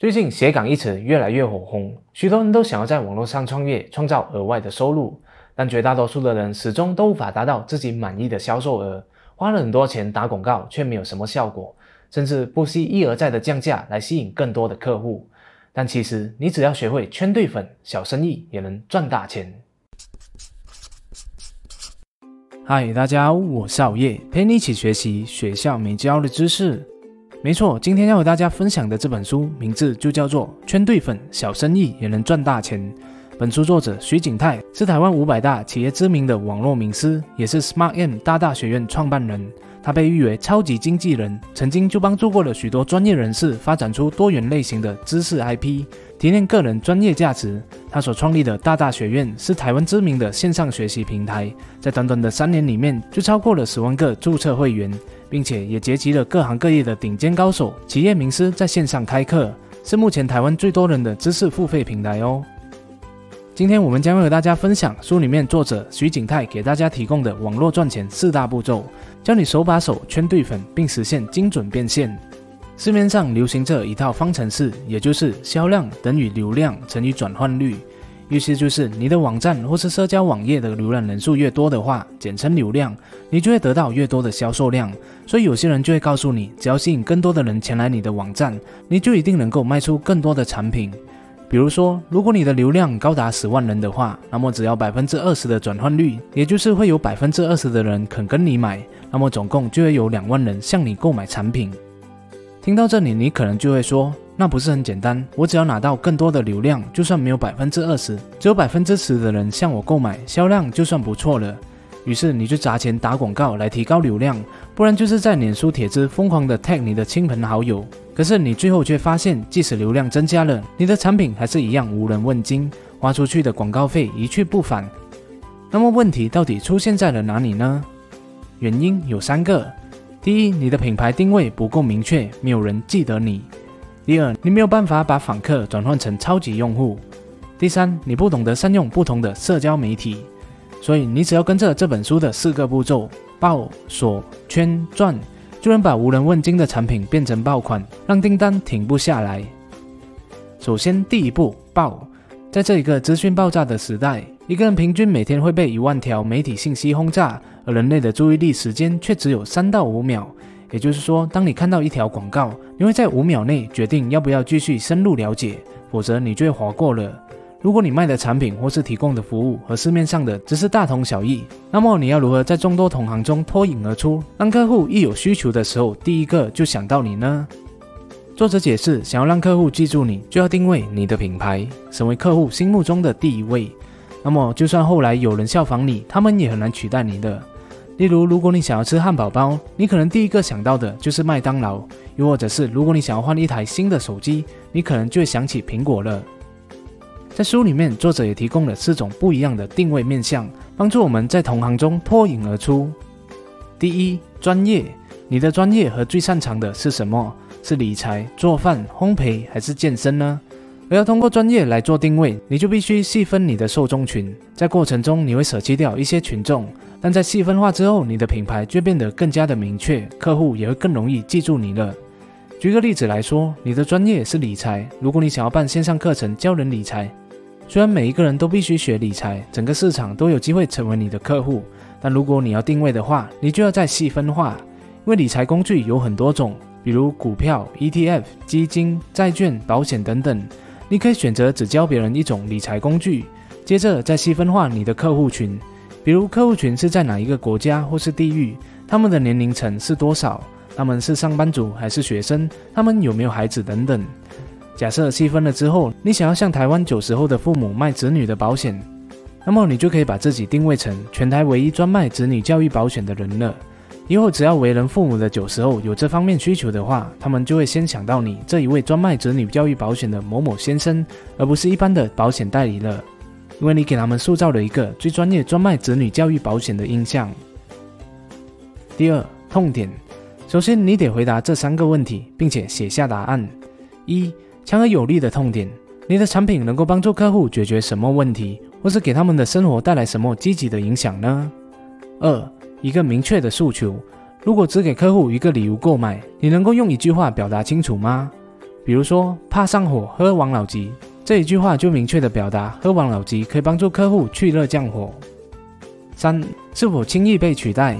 最近斜杠一词越来越火红，许多人都想要在网络上创业，创造额外的收入，但绝大多数的人始终都无法达到自己满意的销售额，花了很多钱打广告却没有什么效果，甚至不惜一而再的降价来吸引更多的客户。但其实你只要学会圈对粉，小生意也能赚大钱。嗨，大家好，我是熬夜，陪你一起学习学校没教的知识。没错，今天要和大家分享的这本书名字就叫做《圈对粉，小生意也能赚大钱》。本书作者徐景泰是台湾五百大企业知名的网络名师，也是 Smart M 大大学院创办人。他被誉为超级经纪人，曾经就帮助过了许多专业人士发展出多元类型的知识 IP，提炼个人专业价值。他所创立的大大学院是台湾知名的线上学习平台，在短短的三年里面就超过了十万个注册会员。并且也结集了各行各业的顶尖高手、企业名师在线上开课，是目前台湾最多人的知识付费平台哦。今天我们将会和大家分享书里面作者徐景泰给大家提供的网络赚钱四大步骤，教你手把手圈对粉，并实现精准变现。市面上流行这一套方程式，也就是销量等于流量乘以转换率。意思就是你的网站或是社交网页的浏览人数越多的话，简称流量，你就会得到越多的销售量。所以有些人就会告诉你，只要吸引更多的人前来你的网站，你就一定能够卖出更多的产品。比如说，如果你的流量高达十万人的话，那么只要百分之二十的转换率，也就是会有百分之二十的人肯跟你买，那么总共就会有两万人向你购买产品。听到这里，你可能就会说。那不是很简单？我只要拿到更多的流量，就算没有百分之二十，只有百分之十的人向我购买，销量就算不错了。于是你就砸钱打广告来提高流量，不然就是在脸书帖子疯狂的 tag 你的亲朋好友。可是你最后却发现，即使流量增加了，你的产品还是一样无人问津，花出去的广告费一去不返。那么问题到底出现在了哪里呢？原因有三个：第一，你的品牌定位不够明确，没有人记得你。第二，你没有办法把访客转换成超级用户；第三，你不懂得善用不同的社交媒体。所以，你只要跟着这本书的四个步骤——爆、锁、圈、转，就能把无人问津的产品变成爆款，让订单停不下来。首先，第一步，爆。在这一个资讯爆炸的时代，一个人平均每天会被一万条媒体信息轰炸，而人类的注意力时间却只有三到五秒。也就是说，当你看到一条广告，你会在五秒内决定要不要继续深入了解，否则你就会划过了。如果你卖的产品或是提供的服务和市面上的只是大同小异，那么你要如何在众多同行中脱颖而出，让客户一有需求的时候第一个就想到你呢？作者解释，想要让客户记住你，就要定位你的品牌，成为客户心目中的第一位。那么，就算后来有人效仿你，他们也很难取代你的。例如，如果你想要吃汉堡包，你可能第一个想到的就是麦当劳；又或者是，如果你想要换一台新的手机，你可能就会想起苹果了。在书里面，作者也提供了四种不一样的定位面向，帮助我们在同行中脱颖而出。第一，专业，你的专业和最擅长的是什么？是理财、做饭、烘焙，还是健身呢？而要通过专业来做定位，你就必须细分你的受众群，在过程中你会舍弃掉一些群众，但在细分化之后，你的品牌就变得更加的明确，客户也会更容易记住你了。举个例子来说，你的专业是理财，如果你想要办线上课程教人理财，虽然每一个人都必须学理财，整个市场都有机会成为你的客户，但如果你要定位的话，你就要再细分化，因为理财工具有很多种，比如股票、ETF、基金、债券、保险等等。你可以选择只教别人一种理财工具，接着再细分化你的客户群，比如客户群是在哪一个国家或是地域，他们的年龄层是多少，他们是上班族还是学生，他们有没有孩子等等。假设细分了之后，你想要向台湾九十后的父母卖子女的保险，那么你就可以把自己定位成全台唯一专卖子女教育保险的人了。以后只要为人父母的九十后有这方面需求的话，他们就会先想到你这一位专卖子女教育保险的某某先生，而不是一般的保险代理了，因为你给他们塑造了一个最专业专卖子女教育保险的印象。第二，痛点，首先你得回答这三个问题，并且写下答案。一，强而有力的痛点，你的产品能够帮助客户解决什么问题，或是给他们的生活带来什么积极的影响呢？二。一个明确的诉求，如果只给客户一个理由购买，你能够用一句话表达清楚吗？比如说怕上火喝王老吉，这一句话就明确的表达喝王老吉可以帮助客户去热降火。三，是否轻易被取代？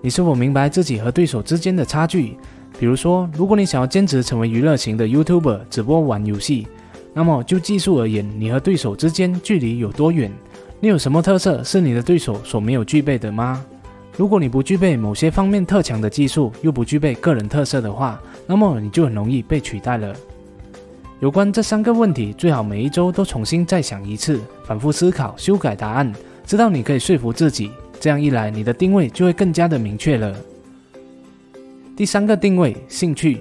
你是否明白自己和对手之间的差距？比如说，如果你想要兼职成为娱乐型的 YouTuber，直播玩游戏，那么就技术而言，你和对手之间距离有多远？你有什么特色是你的对手所没有具备的吗？如果你不具备某些方面特强的技术，又不具备个人特色的话，那么你就很容易被取代了。有关这三个问题，最好每一周都重新再想一次，反复思考，修改答案，直到你可以说服自己。这样一来，你的定位就会更加的明确了。第三个定位，兴趣，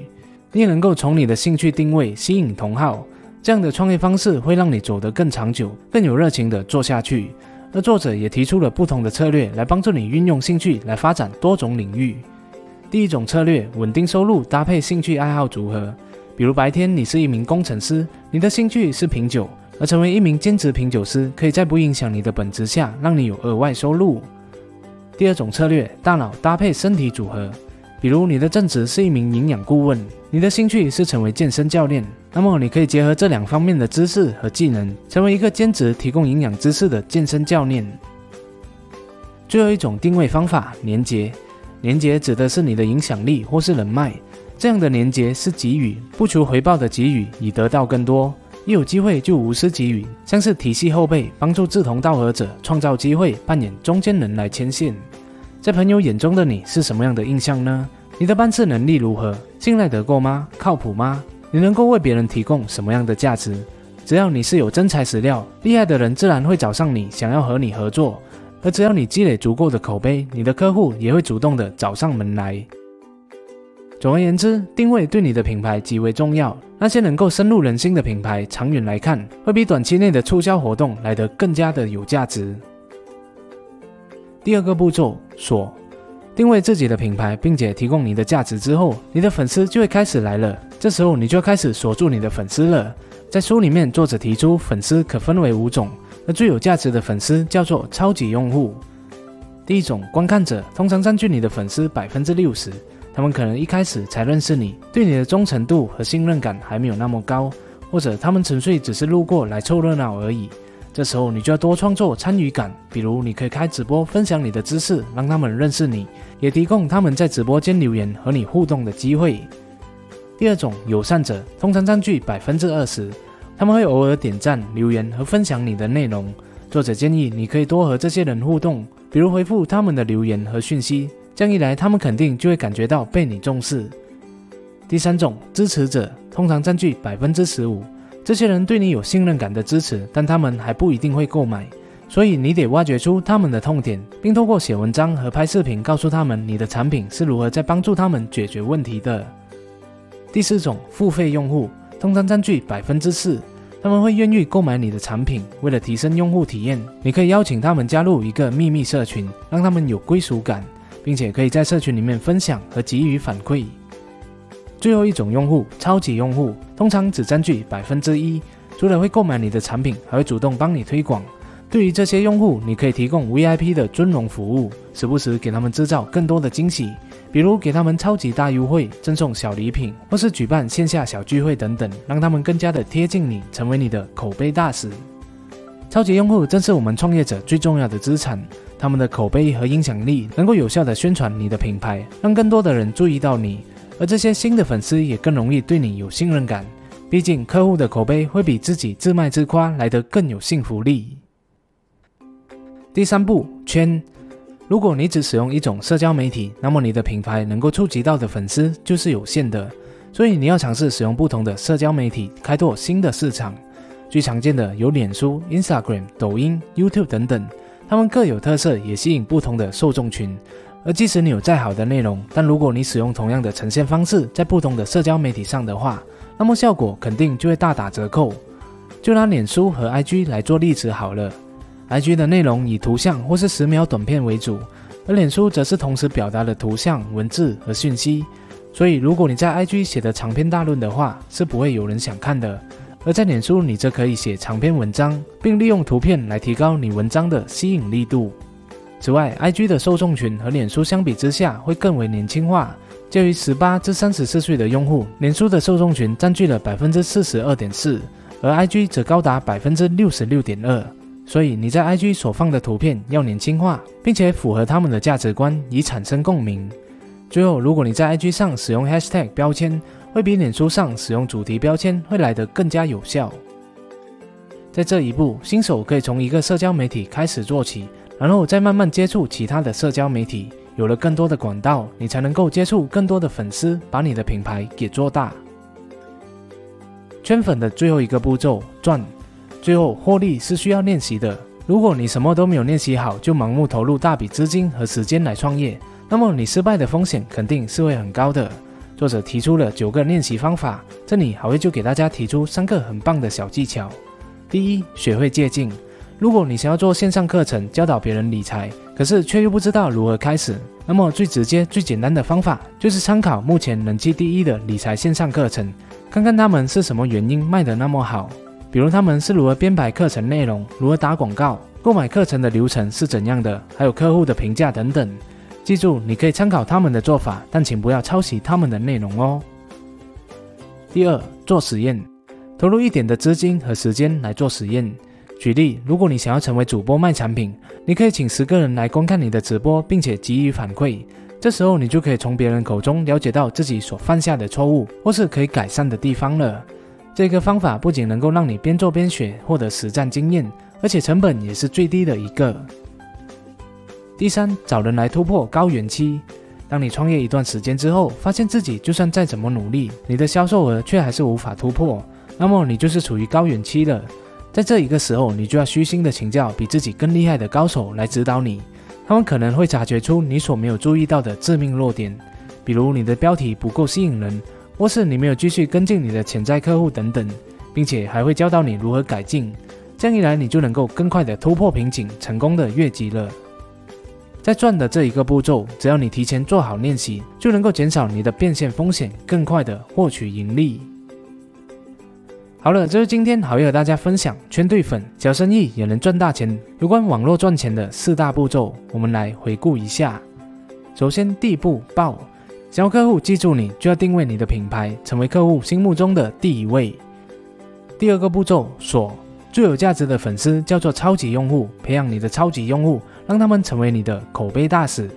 你也能够从你的兴趣定位吸引同好，这样的创业方式会让你走得更长久，更有热情的做下去。而作者也提出了不同的策略来帮助你运用兴趣来发展多种领域。第一种策略，稳定收入搭配兴趣爱好组合。比如白天你是一名工程师，你的兴趣是品酒，而成为一名兼职品酒师，可以在不影响你的本职下，让你有额外收入。第二种策略，大脑搭配身体组合。比如你的正职是一名营养顾问，你的兴趣是成为健身教练，那么你可以结合这两方面的知识和技能，成为一个兼职提供营养知识的健身教练。最后一种定位方法，连结。连结指的是你的影响力或是人脉，这样的连结是给予，不求回报的给予，以得到更多。一有机会就无私给予，像是体系后辈，帮助志同道合者创造机会，扮演中间人来牵线。在朋友眼中的你是什么样的印象呢？你的办事能力如何？信赖得过吗？靠谱吗？你能够为别人提供什么样的价值？只要你是有真材实料，厉害的人自然会找上你，想要和你合作。而只要你积累足够的口碑，你的客户也会主动的找上门来。总而言之，定位对你的品牌极为重要。那些能够深入人心的品牌，长远来看，会比短期内的促销活动来得更加的有价值。第二个步骤，锁定位自己的品牌，并且提供你的价值之后，你的粉丝就会开始来了。这时候你就要开始锁住你的粉丝了。在书里面，作者提出粉丝可分为五种，而最有价值的粉丝叫做超级用户。第一种，观看者通常占据你的粉丝百分之六十，他们可能一开始才认识你，对你的忠诚度和信任感还没有那么高，或者他们纯粹只是路过来凑热闹而已。这时候你就要多创作参与感，比如你可以开直播分享你的知识，让他们认识你，也提供他们在直播间留言和你互动的机会。第二种友善者通常占据百分之二十，他们会偶尔点赞、留言和分享你的内容。作者建议你可以多和这些人互动，比如回复他们的留言和讯息，这样一来他们肯定就会感觉到被你重视。第三种支持者通常占据百分之十五。这些人对你有信任感的支持，但他们还不一定会购买，所以你得挖掘出他们的痛点，并通过写文章和拍视频告诉他们你的产品是如何在帮助他们解决问题的。第四种付费用户通常占据百分之四，他们会愿意购买你的产品。为了提升用户体验，你可以邀请他们加入一个秘密社群，让他们有归属感，并且可以在社群里面分享和给予反馈。最后一种用户，超级用户，通常只占据百分之一。除了会购买你的产品，还会主动帮你推广。对于这些用户，你可以提供 VIP 的尊荣服务，时不时给他们制造更多的惊喜，比如给他们超级大优惠、赠送小礼品，或是举办线下小聚会等等，让他们更加的贴近你，成为你的口碑大使。超级用户正是我们创业者最重要的资产，他们的口碑和影响力能够有效的宣传你的品牌，让更多的人注意到你。而这些新的粉丝也更容易对你有信任感，毕竟客户的口碑会比自己自卖自夸来得更有信服力。第三步，圈。如果你只使用一种社交媒体，那么你的品牌能够触及到的粉丝就是有限的，所以你要尝试使用不同的社交媒体，开拓新的市场。最常见的有脸书、Instagram、抖音、YouTube 等等，它们各有特色，也吸引不同的受众群。而即使你有再好的内容，但如果你使用同样的呈现方式在不同的社交媒体上的话，那么效果肯定就会大打折扣。就拿脸书和 IG 来做例子好了，IG 的内容以图像或是十秒短片为主，而脸书则是同时表达了图像、文字和讯息。所以如果你在 IG 写的长篇大论的话，是不会有人想看的；而在脸书，你则可以写长篇文章，并利用图片来提高你文章的吸引力度。此外，IG 的受众群和脸书相比之下会更为年轻化，介于十八至三十四岁的用户，脸书的受众群占据了百分之四十二点四，而 IG 则高达百分之六十六点二。所以你在 IG 所放的图片要年轻化，并且符合他们的价值观，以产生共鸣。最后，如果你在 IG 上使用 Hashtag 标签，会比脸书上使用主题标签会来得更加有效。在这一步，新手可以从一个社交媒体开始做起，然后再慢慢接触其他的社交媒体。有了更多的管道，你才能够接触更多的粉丝，把你的品牌给做大。圈粉的最后一个步骤赚，最后获利是需要练习的。如果你什么都没有练习好，就盲目投入大笔资金和时间来创业，那么你失败的风险肯定是会很高的。作者提出了九个练习方法，这里好会就给大家提出三个很棒的小技巧。第一，学会借镜。如果你想要做线上课程教导别人理财，可是却又不知道如何开始，那么最直接、最简单的方法就是参考目前人气第一的理财线上课程，看看他们是什么原因卖得那么好。比如他们是如何编排课程内容，如何打广告，购买课程的流程是怎样的，还有客户的评价等等。记住，你可以参考他们的做法，但请不要抄袭他们的内容哦。第二，做实验，投入一点的资金和时间来做实验。举例，如果你想要成为主播卖产品，你可以请十个人来观看你的直播，并且给予反馈。这时候，你就可以从别人口中了解到自己所犯下的错误，或是可以改善的地方了。这个方法不仅能够让你边做边学，获得实战经验，而且成本也是最低的一个。第三，找人来突破高原期。当你创业一段时间之后，发现自己就算再怎么努力，你的销售额却还是无法突破，那么你就是处于高原期了。在这一个时候，你就要虚心的请教比自己更厉害的高手来指导你。他们可能会察觉出你所没有注意到的致命弱点，比如你的标题不够吸引人，或是你没有继续跟进你的潜在客户等等，并且还会教导你如何改进。这样一来，你就能够更快的突破瓶颈，成功的越级了。在赚的这一个步骤，只要你提前做好练习，就能够减少你的变现风险，更快的获取盈利。好了，这是今天好业和大家分享圈对粉，小生意也能赚大钱。有关网络赚钱的四大步骤，我们来回顾一下。首先，第一步爆，想要客户记住你，就要定位你的品牌，成为客户心目中的第一位。第二个步骤锁，最有价值的粉丝叫做超级用户，培养你的超级用户，让他们成为你的口碑大使。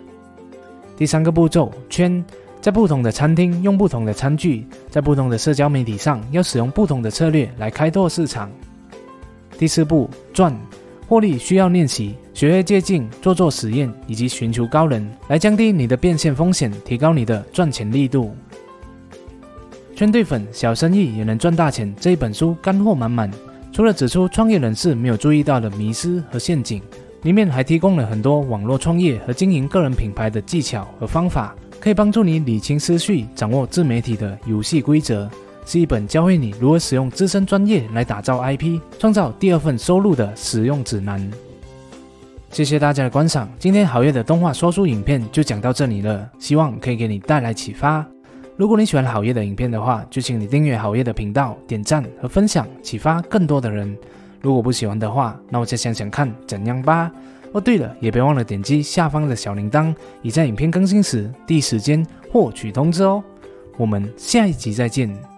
第三个步骤圈。在不同的餐厅用不同的餐具，在不同的社交媒体上要使用不同的策略来开拓市场。第四步赚获利需要练习，学会借镜，做做实验，以及寻求高人来降低你的变现风险，提高你的赚钱力度。圈对粉，小生意也能赚大钱。这一本书干货满满，除了指出创业人士没有注意到的迷失和陷阱，里面还提供了很多网络创业和经营个人品牌的技巧和方法。可以帮助你理清思绪，掌握自媒体的游戏规则，是一本教会你如何使用自身专业来打造 IP，创造第二份收入的使用指南。谢谢大家的观赏，今天好业的动画说书影片就讲到这里了，希望可以给你带来启发。如果你喜欢好业的影片的话，就请你订阅好业的频道，点赞和分享，启发更多的人。如果不喜欢的话，那我再想想看怎样吧。哦，对了，也别忘了点击下方的小铃铛，以在影片更新时第一时间获取通知哦。我们下一集再见。